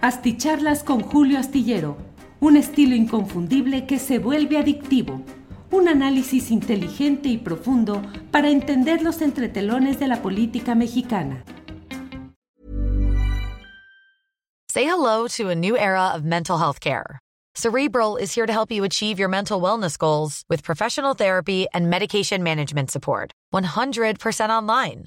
Asticharlas con Julio Astillero, un estilo inconfundible que se vuelve adictivo. Un análisis inteligente y profundo para entender los entretelones de la política mexicana. Say hello to a new era of mental health care. Cerebral is here to help you achieve your mental wellness goals with professional therapy and medication management support. 100% online.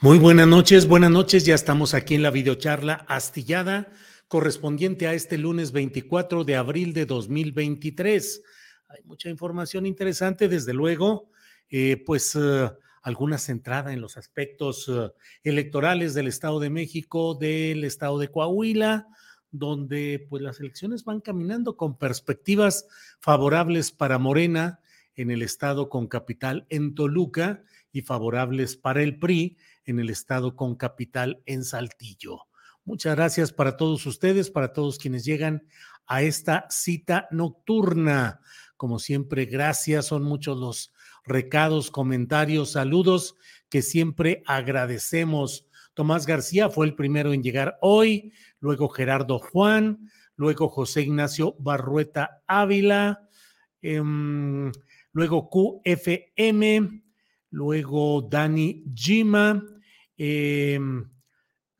Muy buenas noches, buenas noches. Ya estamos aquí en la videocharla astillada correspondiente a este lunes 24 de abril de 2023. Hay mucha información interesante, desde luego, eh, pues uh, alguna centrada en los aspectos uh, electorales del Estado de México, del Estado de Coahuila, donde pues las elecciones van caminando con perspectivas favorables para Morena en el Estado con capital en Toluca y favorables para el PRI en el estado con capital en Saltillo. Muchas gracias para todos ustedes, para todos quienes llegan a esta cita nocturna. Como siempre, gracias. Son muchos los recados, comentarios, saludos que siempre agradecemos. Tomás García fue el primero en llegar hoy, luego Gerardo Juan, luego José Ignacio Barrueta Ávila, em, luego QFM, luego Dani Gima, Em,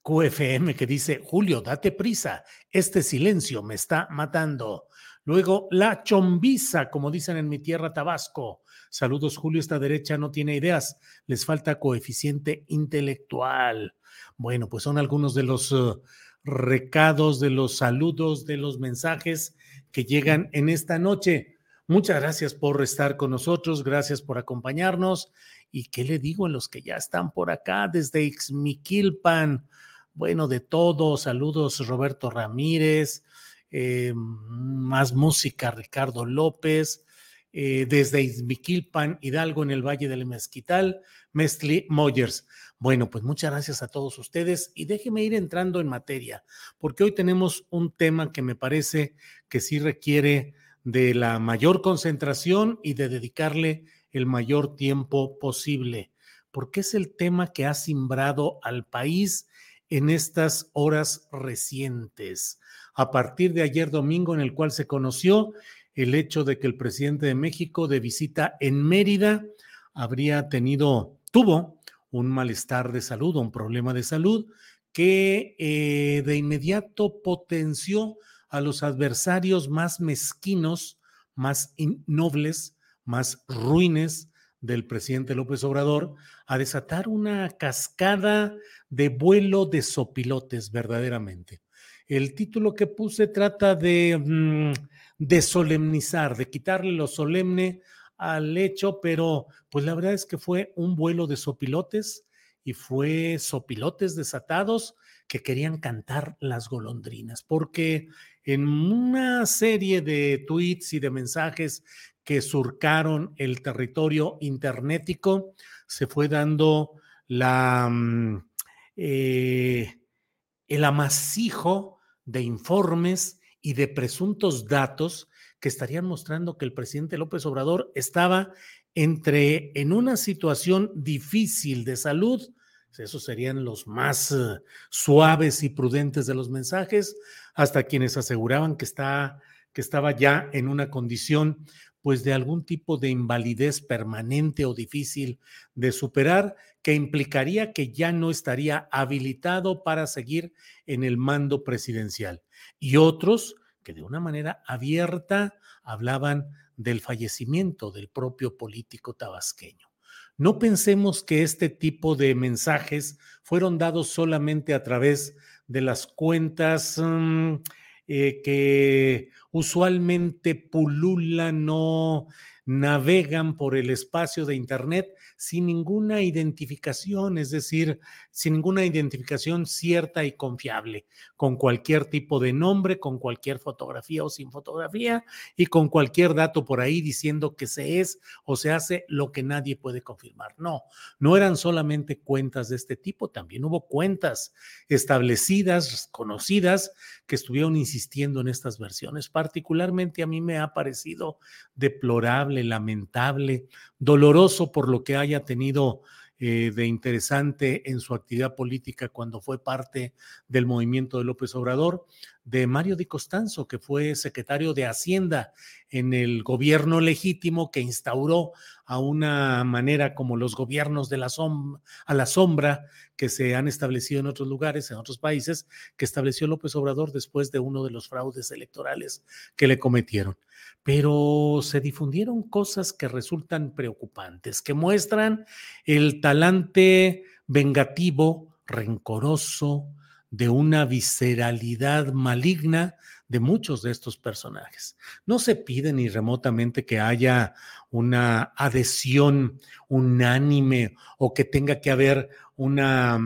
QFM que dice, Julio, date prisa, este silencio me está matando. Luego, la chombiza, como dicen en mi tierra, Tabasco. Saludos, Julio, esta derecha no tiene ideas, les falta coeficiente intelectual. Bueno, pues son algunos de los uh, recados, de los saludos, de los mensajes que llegan en esta noche. Muchas gracias por estar con nosotros, gracias por acompañarnos ¿Y qué le digo a los que ya están por acá desde Ixmiquilpan? Bueno, de todo. Saludos, Roberto Ramírez. Eh, más música, Ricardo López. Eh, desde Ixmiquilpan, Hidalgo, en el Valle del Mezquital, Mestli Moyers. Bueno, pues muchas gracias a todos ustedes y déjeme ir entrando en materia, porque hoy tenemos un tema que me parece que sí requiere de la mayor concentración y de dedicarle el mayor tiempo posible, porque es el tema que ha simbrado al país en estas horas recientes. A partir de ayer domingo, en el cual se conoció el hecho de que el presidente de México, de visita en Mérida, habría tenido, tuvo un malestar de salud, un problema de salud, que eh, de inmediato potenció a los adversarios más mezquinos, más innobles más ruines del presidente López Obrador a desatar una cascada de vuelo de sopilotes verdaderamente. El título que puse trata de, mm, de solemnizar, de quitarle lo solemne al hecho, pero pues la verdad es que fue un vuelo de sopilotes y fue sopilotes desatados que querían cantar las golondrinas, porque en una serie de tweets y de mensajes que surcaron el territorio internetico, se fue dando la, mm, eh, el amasijo de informes y de presuntos datos que estarían mostrando que el presidente López Obrador estaba entre en una situación difícil de salud, Esos serían los más uh, suaves y prudentes de los mensajes, hasta quienes aseguraban que, está, que estaba ya en una condición pues de algún tipo de invalidez permanente o difícil de superar que implicaría que ya no estaría habilitado para seguir en el mando presidencial. Y otros que de una manera abierta hablaban del fallecimiento del propio político tabasqueño. No pensemos que este tipo de mensajes fueron dados solamente a través de las cuentas mm, eh, que usualmente pululan o navegan por el espacio de Internet sin ninguna identificación, es decir, sin ninguna identificación cierta y confiable, con cualquier tipo de nombre, con cualquier fotografía o sin fotografía y con cualquier dato por ahí diciendo que se es o se hace lo que nadie puede confirmar. No, no eran solamente cuentas de este tipo, también hubo cuentas establecidas, conocidas, que estuvieron insistiendo en estas versiones. Particularmente a mí me ha parecido deplorable, lamentable, doloroso por lo que haya tenido eh, de interesante en su actividad política cuando fue parte del movimiento de López Obrador, de Mario Di Costanzo, que fue secretario de Hacienda en el gobierno legítimo que instauró a una manera como los gobiernos de la a la sombra que se han establecido en otros lugares, en otros países, que estableció López Obrador después de uno de los fraudes electorales que le cometieron. Pero se difundieron cosas que resultan preocupantes, que muestran el talante vengativo, rencoroso, de una visceralidad maligna de muchos de estos personajes. No se pide ni remotamente que haya una adhesión unánime o que tenga que haber una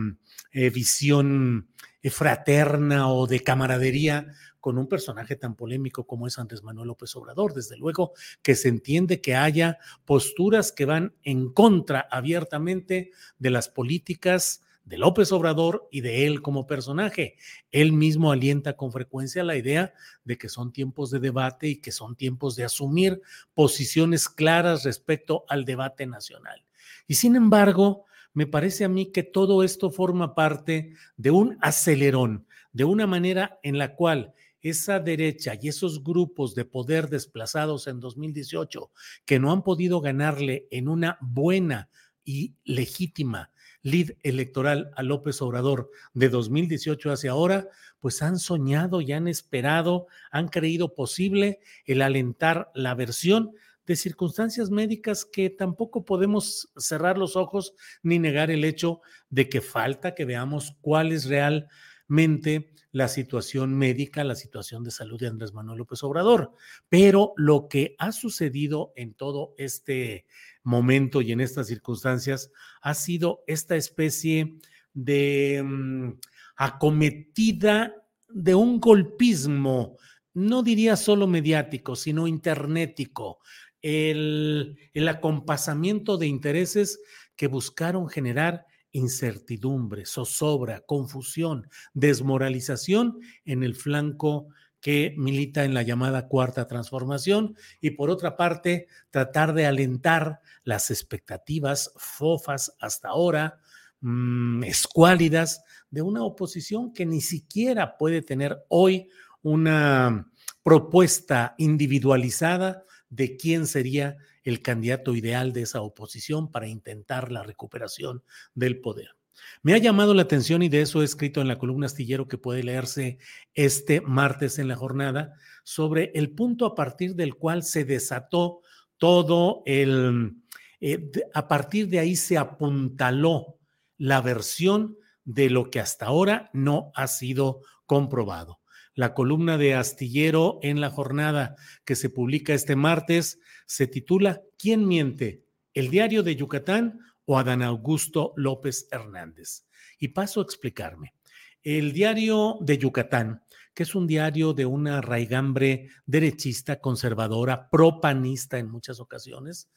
eh, visión eh, fraterna o de camaradería con un personaje tan polémico como es Andrés Manuel López Obrador. Desde luego que se entiende que haya posturas que van en contra abiertamente de las políticas de López Obrador y de él como personaje. Él mismo alienta con frecuencia la idea de que son tiempos de debate y que son tiempos de asumir posiciones claras respecto al debate nacional. Y sin embargo, me parece a mí que todo esto forma parte de un acelerón, de una manera en la cual esa derecha y esos grupos de poder desplazados en 2018 que no han podido ganarle en una buena y legítima lead electoral a López Obrador de 2018 hacia ahora, pues han soñado y han esperado, han creído posible el alentar la versión de circunstancias médicas que tampoco podemos cerrar los ojos ni negar el hecho de que falta que veamos cuál es realmente la situación médica, la situación de salud de Andrés Manuel López Obrador. Pero lo que ha sucedido en todo este momento y en estas circunstancias ha sido esta especie de mm, acometida de un golpismo, no diría solo mediático, sino internetico, el, el acompasamiento de intereses que buscaron generar incertidumbre, zozobra, confusión, desmoralización en el flanco que milita en la llamada cuarta transformación y por otra parte tratar de alentar las expectativas fofas hasta ahora, mmm, escuálidas de una oposición que ni siquiera puede tener hoy una propuesta individualizada de quién sería el candidato ideal de esa oposición para intentar la recuperación del poder. Me ha llamado la atención y de eso he escrito en la columna astillero que puede leerse este martes en la jornada sobre el punto a partir del cual se desató todo el, eh, a partir de ahí se apuntaló la versión de lo que hasta ahora no ha sido comprobado. La columna de Astillero en la jornada que se publica este martes se titula ¿Quién miente? ¿El diario de Yucatán o Adán Augusto López Hernández? Y paso a explicarme. El diario de Yucatán, que es un diario de una raigambre derechista, conservadora, propanista en muchas ocasiones,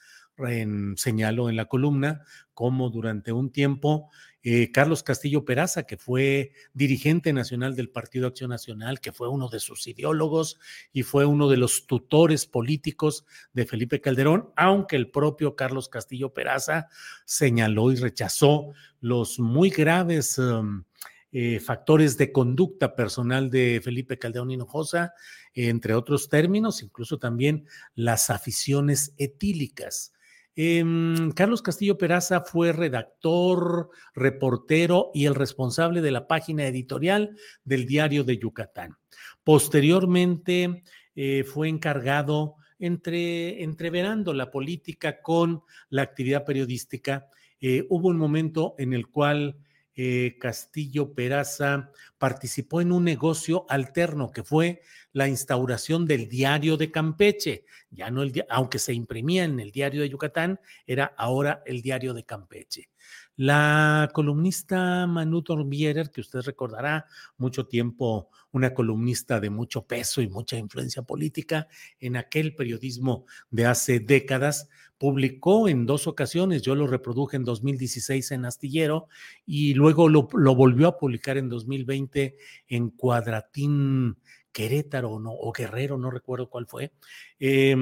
señalo en la columna cómo durante un tiempo eh, Carlos Castillo Peraza, que fue dirigente nacional del Partido Acción Nacional, que fue uno de sus ideólogos y fue uno de los tutores políticos de Felipe Calderón, aunque el propio Carlos Castillo Peraza señaló y rechazó los muy graves... Um, eh, factores de conducta personal de Felipe Calderón Hinojosa, entre otros términos, incluso también las aficiones etílicas. Em, Carlos Castillo Peraza fue redactor, reportero y el responsable de la página editorial del diario de Yucatán. Posteriormente eh, fue encargado, entre, entreverando la política con la actividad periodística. Eh, hubo un momento en el cual eh, Castillo Peraza participó en un negocio alterno que fue la instauración del diario de Campeche. Ya no el aunque se imprimía en el diario de Yucatán, era ahora el diario de Campeche. La columnista Manu Torbierer, que usted recordará, mucho tiempo una columnista de mucho peso y mucha influencia política en aquel periodismo de hace décadas, publicó en dos ocasiones, yo lo reproduje en 2016 en Astillero y luego lo, volvió a publicar en 2020 en Cuadratín Querétaro o Guerrero, no recuerdo cuál fue. Eh,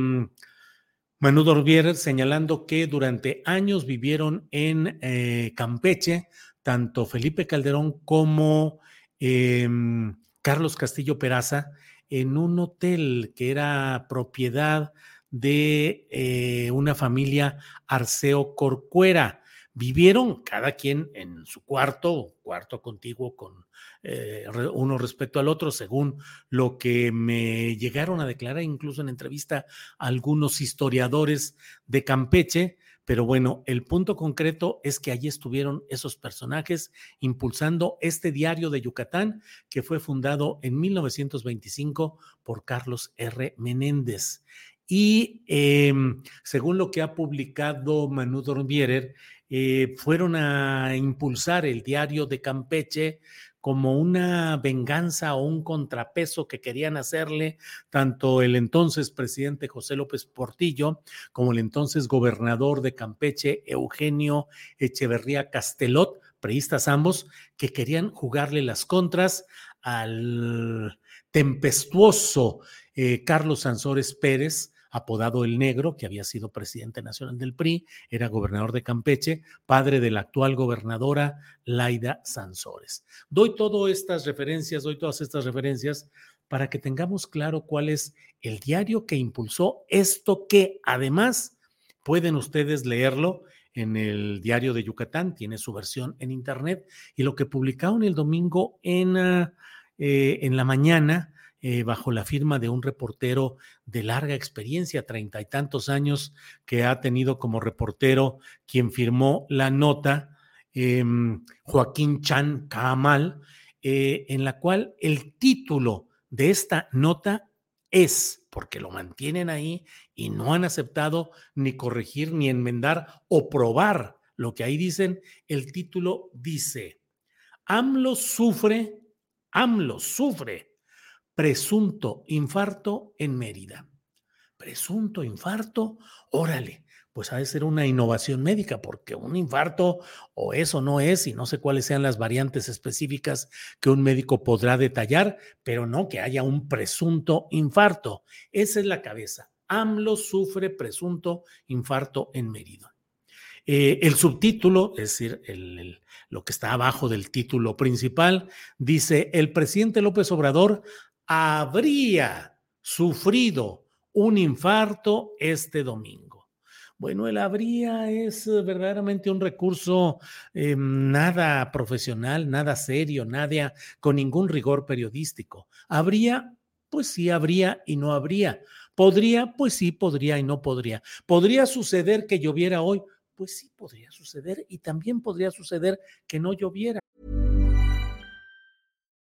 Manu señalando que durante años vivieron en eh, Campeche tanto Felipe Calderón como em, Carlos Castillo Peraza en un hotel que era propiedad de eh, una familia Arceo Corcuera. Vivieron cada quien en su cuarto, cuarto contiguo con eh, uno respecto al otro, según lo que me llegaron a declarar incluso en entrevista algunos historiadores de Campeche. Pero bueno, el punto concreto es que allí estuvieron esos personajes impulsando este diario de Yucatán que fue fundado en 1925 por Carlos R. Menéndez. Y em, según lo que ha publicado Manu Dornbierer, eh, fueron a impulsar el diario de Campeche como una venganza o un contrapeso que querían hacerle tanto el entonces presidente José López Portillo como el entonces gobernador de Campeche, Eugenio Echeverría Castelot, preistas ambos, que querían jugarle las contras al tempestuoso eh, Carlos Sansores Pérez, apodado El Negro, que había sido presidente nacional del PRI, era gobernador de Campeche, padre de la actual gobernadora Laida Sansores. Doy todas estas referencias, doy todas estas referencias para que tengamos claro cuál es el diario que impulsó esto que además pueden ustedes leerlo en el diario de Yucatán, tiene su versión en internet y lo que publicaron el domingo en, ah, eh, en la mañana eh, bajo la firma de un reportero de larga experiencia, treinta y tantos años que ha tenido como reportero quien firmó la nota, em, Joaquín Chan Kamal, eh, en la cual el título de esta nota es, porque lo mantienen ahí y no han aceptado ni corregir, ni enmendar o probar lo que ahí dicen, el título dice, AMLO sufre, AMLO sufre presunto infarto en Mérida. Presunto infarto, órale, pues ha de ser una innovación médica, porque un infarto o eso no es, y no sé cuáles sean las variantes específicas que un médico podrá detallar, pero no que haya un presunto infarto. Esa es la cabeza. AMLO sufre presunto infarto en Mérida. Eh, el subtítulo, es decir, lo que está abajo del título principal, dice, el presidente López Obrador habría sufrido un infarto este domingo. Bueno, el habría es eh, verdaderamente un recurso eh, nada profesional, nada serio, nada con ningún rigor periodístico. Habría, pues sí, habría y no habría. Podría, pues sí, podría y no podría. ¿Podría suceder que lloviera hoy? Pues sí, podría suceder y también podría suceder que no lloviera.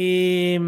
Eh,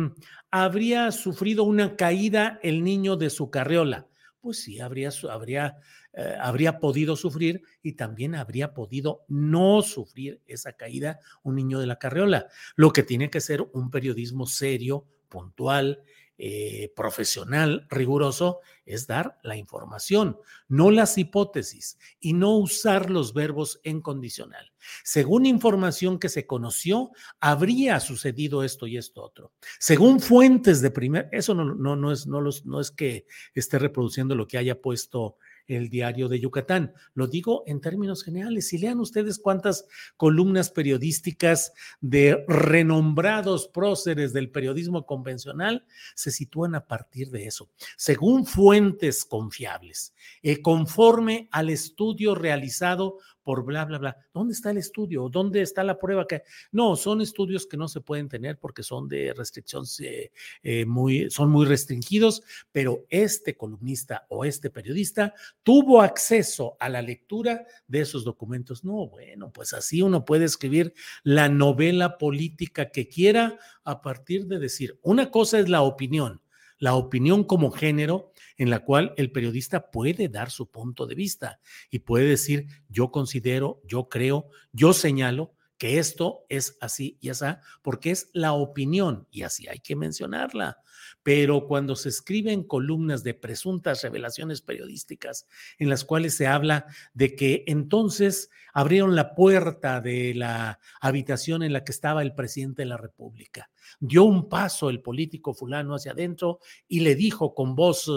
¿Habría sufrido una caída el niño de su carriola? Pues sí, habría, habría eh, habría podido sufrir y también habría podido no sufrir esa caída un niño de la carriola. Lo que tiene que ser un periodismo serio, puntual, eh, profesional, riguroso, es dar la información, no las hipótesis y no usar los verbos en condicional. Según información que se conoció, habría sucedido esto y esto otro. Según fuentes de primer, eso no, no, no, es, no, los, no es que esté reproduciendo lo que haya puesto el diario de Yucatán. Lo digo en términos generales. Y lean ustedes cuántas columnas periodísticas de renombrados próceres del periodismo convencional se sitúan a partir de eso, según fuentes confiables, eh, conforme al estudio realizado por bla, bla, bla. ¿Dónde está el estudio? ¿Dónde está la prueba? Que... No, son estudios que no se pueden tener porque son de restricción, eh, eh, muy, son muy restringidos, pero este columnista o este periodista tuvo acceso a la lectura de esos documentos. No, bueno, pues así uno puede escribir la novela política que quiera a partir de decir, una cosa es la opinión, la opinión como género en la cual el periodista puede dar su punto de vista y puede decir, yo considero, yo creo, yo señalo que esto es así y así, porque es la opinión y así hay que mencionarla. Pero cuando se escriben columnas de presuntas revelaciones periodísticas en las cuales se habla de que entonces abrieron la puerta de la habitación en la que estaba el presidente de la República, dio un paso el político fulano hacia adentro y le dijo con voz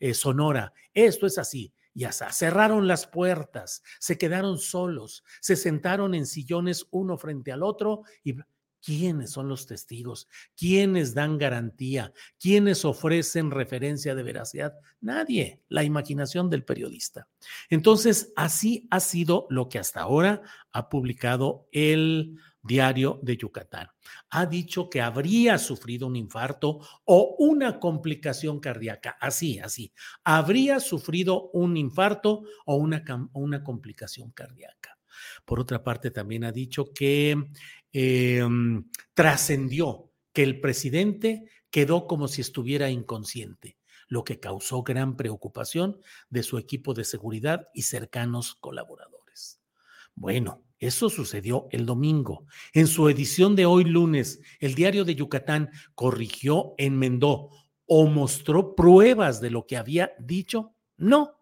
eh, sonora, esto es así, ya cerraron las puertas, se quedaron solos, se sentaron en sillones uno frente al otro y ¿quiénes son los testigos? ¿Quiénes dan garantía? ¿Quiénes ofrecen referencia de veracidad? Nadie, la imaginación del periodista. Entonces, así ha sido lo que hasta ahora ha publicado el Diario de Yucatán. Ha dicho que habría sufrido un infarto o una complicación cardíaca. Así, así. Habría sufrido un infarto o una, una complicación cardíaca. Por otra parte, también ha dicho que em, trascendió que el presidente quedó como si estuviera inconsciente, lo que causó gran preocupación de su equipo de seguridad y cercanos colaboradores. Bueno, eso sucedió el domingo. En su edición de hoy lunes, el diario de Yucatán corrigió, enmendó o mostró pruebas de lo que había dicho. No.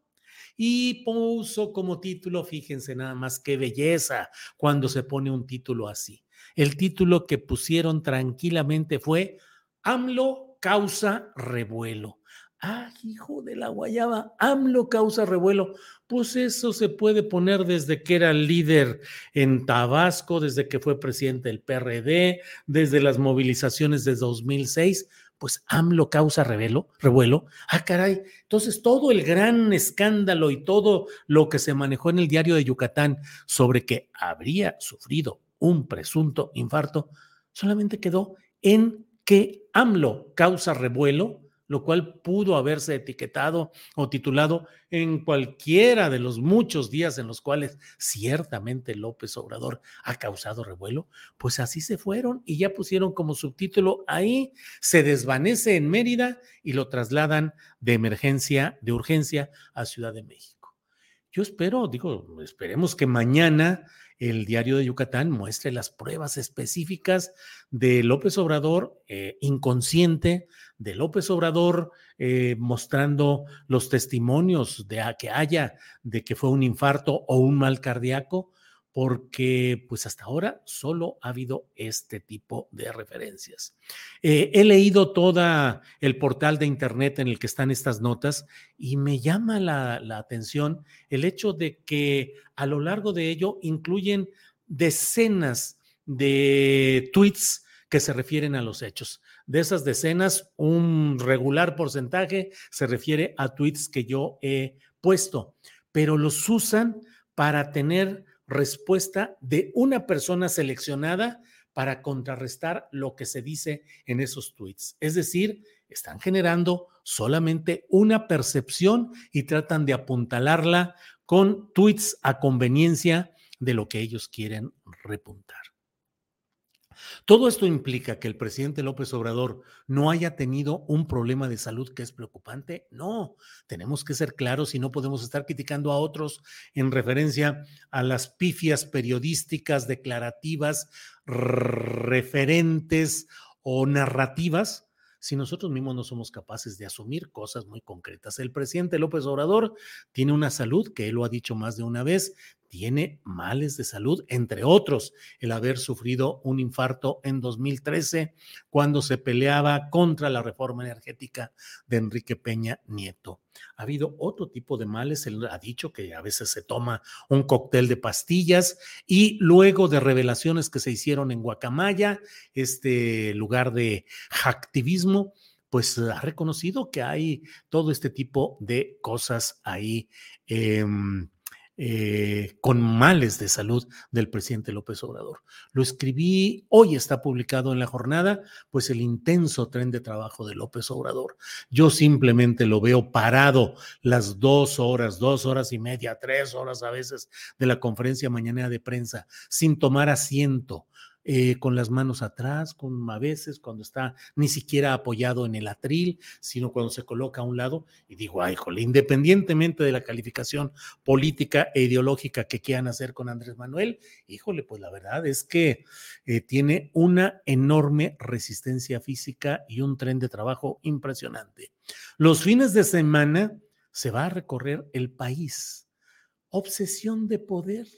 Y puso como título, fíjense nada más qué belleza cuando se pone un título así. El título que pusieron tranquilamente fue AMLO causa revuelo. Ah, hijo de la guayaba, AMLO causa revuelo. Pues eso se puede poner desde que era líder en Tabasco, desde que fue presidente del PRD, desde las movilizaciones de 2006. Pues AMLO causa revuelo, revuelo. Ah, caray. Entonces, todo el gran escándalo y todo lo que se manejó en el diario de Yucatán sobre que habría sufrido un presunto infarto, solamente quedó en que AMLO causa revuelo lo cual pudo haberse etiquetado o titulado en cualquiera de los muchos días en los cuales ciertamente López Obrador ha causado revuelo, pues así se fueron y ya pusieron como subtítulo ahí, se desvanece en Mérida y lo trasladan de emergencia, de urgencia a Ciudad de México. Yo espero, digo, esperemos que mañana el diario de Yucatán muestre las pruebas específicas de López Obrador eh, inconsciente, de López Obrador eh, mostrando los testimonios de que haya de que fue un infarto o un mal cardíaco, porque pues hasta ahora solo ha habido este tipo de referencias. Eh, he leído todo el portal de internet en el que están estas notas y me llama la, la atención el hecho de que a lo largo de ello incluyen decenas de tweets que se refieren a los hechos. De esas decenas, un regular porcentaje se refiere a tweets que yo he puesto, pero los usan para tener respuesta de una persona seleccionada para contrarrestar lo que se dice en esos tweets. Es decir, están generando solamente una percepción y tratan de apuntalarla con tweets a conveniencia de lo que ellos quieren repuntar. Todo esto implica que el presidente López Obrador no haya tenido un problema de salud que es preocupante. No, tenemos que ser claros y no podemos estar criticando a otros en referencia a las pifias periodísticas, declarativas, referentes o narrativas si nosotros mismos no somos capaces de asumir cosas muy concretas. El presidente López Obrador tiene una salud que él lo ha dicho más de una vez, tiene males de salud, entre otros, el haber sufrido un infarto en 2013 cuando se peleaba contra la reforma energética de Enrique Peña Nieto. Ha habido otro tipo de males, él ha dicho que a veces se toma un cóctel de pastillas y luego de revelaciones que se hicieron en Guacamaya, este lugar de activismo, pues ha reconocido que hay todo este tipo de cosas ahí. Eh, eh, con males de salud del presidente López Obrador. Lo escribí, hoy está publicado en la jornada, pues el intenso tren de trabajo de López Obrador. Yo simplemente lo veo parado las dos horas, dos horas y media, tres horas a veces de la conferencia mañana de prensa, sin tomar asiento, eh, con las manos atrás, con a veces cuando está ni siquiera apoyado en el atril, sino cuando se coloca a un lado y digo, ay, jole, independientemente de la calificación política e ideológica que quieran hacer con Andrés Manuel, híjole, pues la verdad es que eh, tiene una enorme resistencia física y un tren de trabajo impresionante. Los fines de semana se va a recorrer el país. Obsesión de poder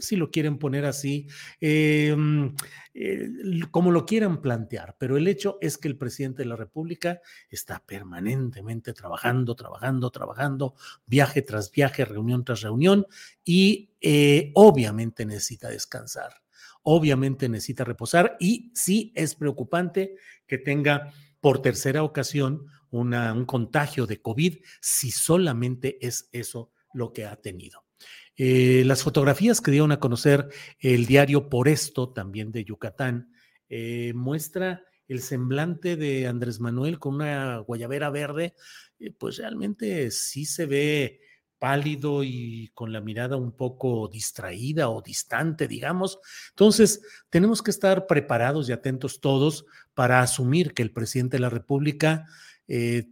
si lo quieren poner así, em, eh, como lo quieran plantear, pero el hecho es que el presidente de la República está permanentemente trabajando, trabajando, trabajando, viaje tras viaje, reunión tras reunión, y eh, obviamente necesita descansar, obviamente necesita reposar, y sí es preocupante que tenga por tercera ocasión un contagio de COVID, si solamente es eso lo que ha tenido. Eh, las fotografías que dieron a conocer el diario Por Esto, también de Yucatán, eh, muestra el semblante de Andrés Manuel con una guayabera verde, eh, pues realmente sí se ve pálido y con la mirada un poco distraída o distante, digamos. Entonces, tenemos que estar preparados y atentos todos para asumir que el presidente de la República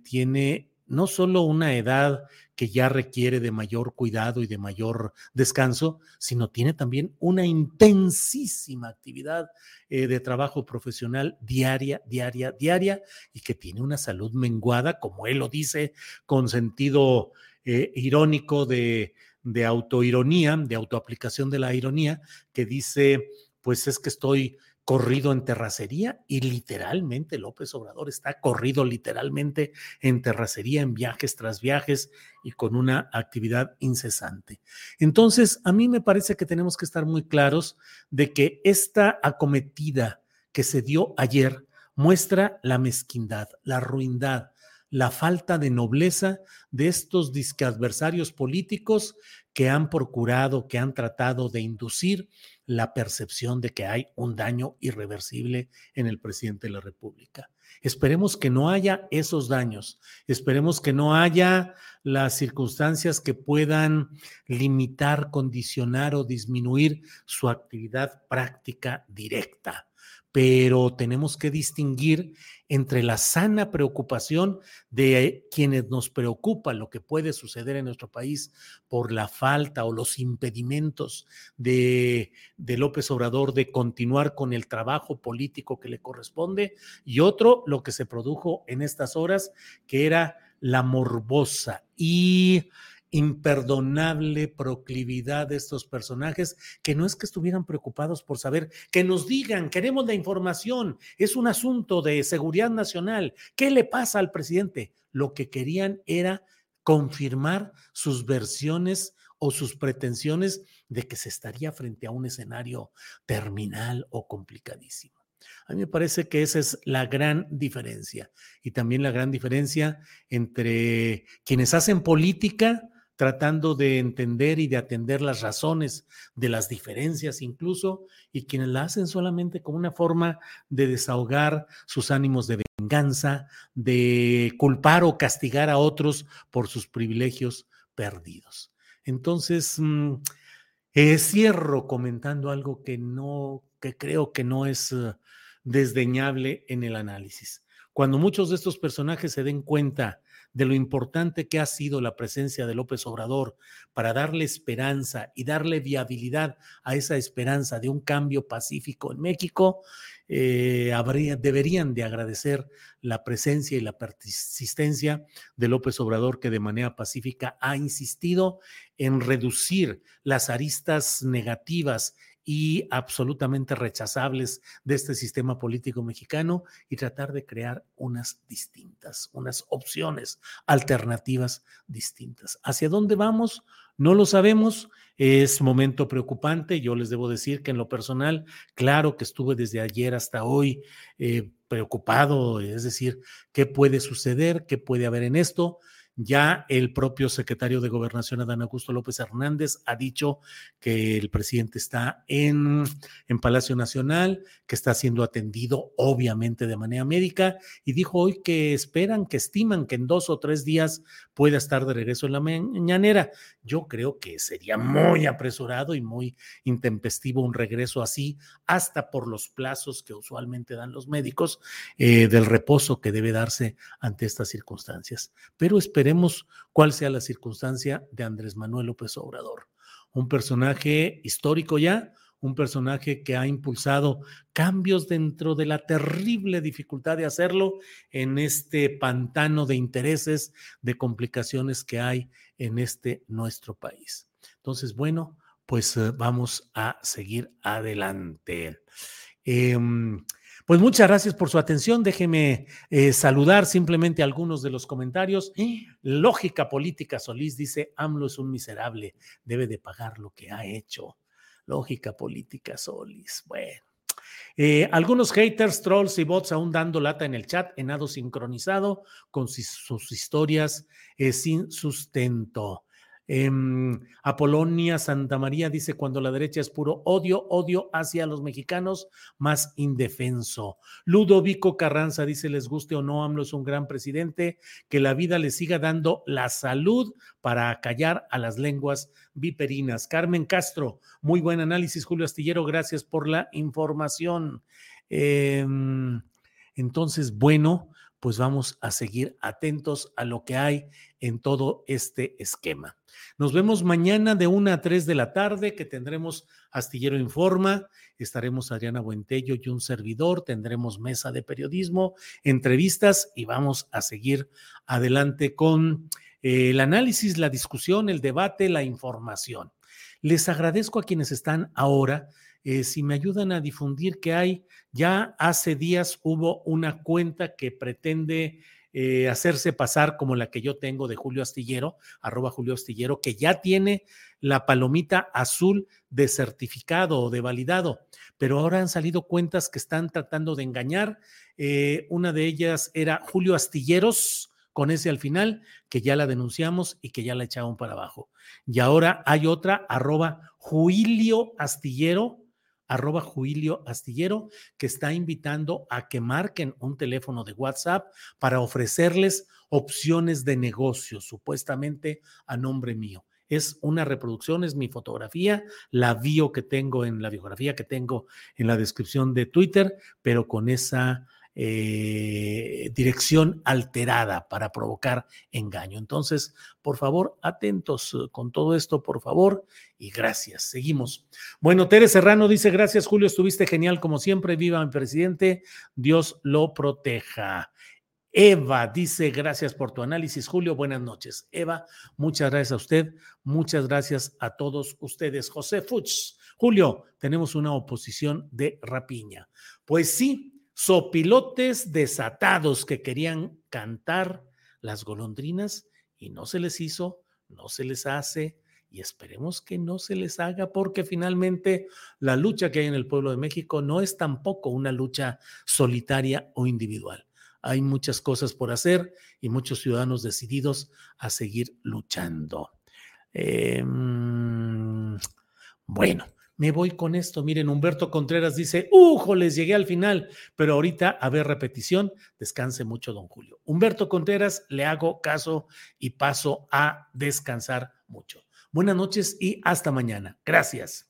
tiene no solo una edad que ya requiere de mayor cuidado y de mayor descanso, sino tiene también una intensísima actividad eh, de trabajo profesional diaria, diaria, diaria, y que tiene una salud menguada, como él lo dice, con sentido eh, irónico de, de autoironía, de autoaplicación de la ironía, que dice, pues es que estoy corrido en terracería y literalmente López Obrador está corrido literalmente en terracería, en viajes tras viajes y con una actividad incesante. Entonces, a mí me parece que tenemos que estar muy claros de que esta acometida que se dio ayer muestra la mezquindad, la ruindad, la falta de nobleza de estos adversarios políticos que han procurado, que han tratado de inducir la percepción de que hay un daño irreversible en el presidente de la República. Esperemos que no haya esos daños, esperemos que no haya las circunstancias que puedan limitar, condicionar o disminuir su actividad práctica directa pero tenemos que distinguir entre la sana preocupación de quienes nos preocupa lo que puede suceder en nuestro país por la falta o los impedimentos de, de, López Obrador de continuar con el trabajo político que le corresponde, y otro, lo que se produjo en estas horas, que era la morbosa. Y imperdonable proclividad de estos personajes, que no es que estuvieran preocupados por saber, que nos digan, queremos la información, es un asunto de seguridad nacional, ¿qué le pasa al presidente? Lo que querían era confirmar sus versiones o sus pretensiones de que se estaría frente a un escenario terminal o complicadísimo. A mí me parece que esa es la gran diferencia y también la gran diferencia entre quienes hacen política tratando de entender y de atender las razones de las diferencias incluso, y quienes la hacen solamente como una forma de desahogar sus ánimos de venganza, de culpar o castigar a otros por sus privilegios perdidos. Entonces, mm, eh, cierro comentando algo que no, que creo que no es uh, desdeñable en el análisis. Cuando muchos de estos personajes se den cuenta de lo importante que ha sido la presencia de López Obrador para darle esperanza y darle viabilidad a esa esperanza de un cambio pacífico en México, eh, deberían de agradecer la presencia y la persistencia de López Obrador, que de manera pacífica ha insistido en reducir las aristas negativas y absolutamente rechazables de este sistema político mexicano y tratar de crear unas distintas, unas opciones alternativas distintas. ¿Hacia dónde vamos? No lo sabemos, es momento preocupante. Yo les debo decir que en lo personal, claro que estuve desde ayer hasta hoy eh, preocupado, es decir, ¿qué puede suceder? ¿Qué puede haber en esto? Ya el propio secretario de Gobernación, Adán Augusto López Hernández, ha dicho que el presidente está en, en Palacio Nacional, que está siendo atendido obviamente de manera médica, y dijo hoy que esperan, que estiman que en dos o tres días pueda estar de regreso en la mañanera. Yo creo que sería muy apresurado y muy intempestivo un regreso así, hasta por los plazos que usualmente dan los médicos eh, del reposo que debe darse ante estas circunstancias. Pero esperemos cuál sea la circunstancia de Andrés Manuel López Obrador. Un personaje histórico ya, un personaje que ha impulsado cambios dentro de la terrible dificultad de hacerlo en este pantano de intereses, de complicaciones que hay en este nuestro país. Entonces, bueno, pues eh, vamos a seguir adelante. Em, pues muchas gracias por su atención. Déjeme eh, saludar simplemente algunos de los comentarios. Lógica política, Solís dice, AMLO es un miserable, debe de pagar lo que ha hecho. Lógica política, Solís. Bueno. Eh, algunos haters, trolls y bots aún dando lata en el chat, enado sincronizado con sus historias eh, sin sustento. Em, Apolonia Santa María dice, cuando la derecha es puro odio, odio hacia los mexicanos, más indefenso. Ludovico Carranza dice, les guste o no, AMLO es un gran presidente, que la vida le siga dando la salud para callar a las lenguas viperinas. Carmen Castro, muy buen análisis, Julio Astillero, gracias por la información. Em, entonces, bueno, pues vamos a seguir atentos a lo que hay en todo este esquema. Nos vemos mañana de 1 a 3 de la tarde, que tendremos Astillero Informa, estaremos Adriana Buentello y un servidor, tendremos mesa de periodismo, entrevistas y vamos a seguir adelante con eh, el análisis, la discusión, el debate, la información. Les agradezco a quienes están ahora eh, si me ayudan a difundir que hay, ya hace días hubo una cuenta que pretende eh, hacerse pasar como la que yo tengo de Julio Astillero, arroba Julio Astillero, que ya tiene la palomita azul de certificado o de validado, pero ahora han salido cuentas que están tratando de engañar. Eh, una de ellas era Julio Astilleros, con ese al final, que ya la denunciamos y que ya la echaron para abajo. Y ahora hay otra, arroba Julio Astillero, arroba Juilio Astillero, que está invitando a que marquen un teléfono de WhatsApp para ofrecerles opciones de negocio, supuestamente a nombre mío. es una reproducción, es mi fotografía, la bio que tengo en la biografía que tengo en la descripción de Twitter, pero con esa eh, dirección alterada para provocar engaño. Entonces, por favor, atentos eh, con todo esto, por favor, y gracias. Seguimos. Bueno, Tere Serrano dice, gracias Julio, estuviste genial como siempre, viva mi presidente, Dios lo proteja. Eva dice, gracias por tu análisis, Julio. Buenas noches. Eva, muchas gracias a usted. Muchas gracias a todos ustedes. José Fuchs, Julio, tenemos una oposición de rapiña. Pues sí, sopilotes desatados que querían cantar las golondrinas y no se les hizo, no se les hace y esperemos que no se les haga porque finalmente la lucha que hay en el pueblo de México no es tampoco una lucha solitaria o individual. Hay muchas cosas por hacer y muchos ciudadanos decididos a seguir luchando. Eh, bueno, me voy con esto. Miren, Humberto Contreras dice, ¡Ujo! Les llegué al final, pero ahorita a ver repetición. Descanse mucho, don Julio. Humberto Contreras, le hago caso y paso a descansar mucho. Buenas noches y hasta mañana. Gracias.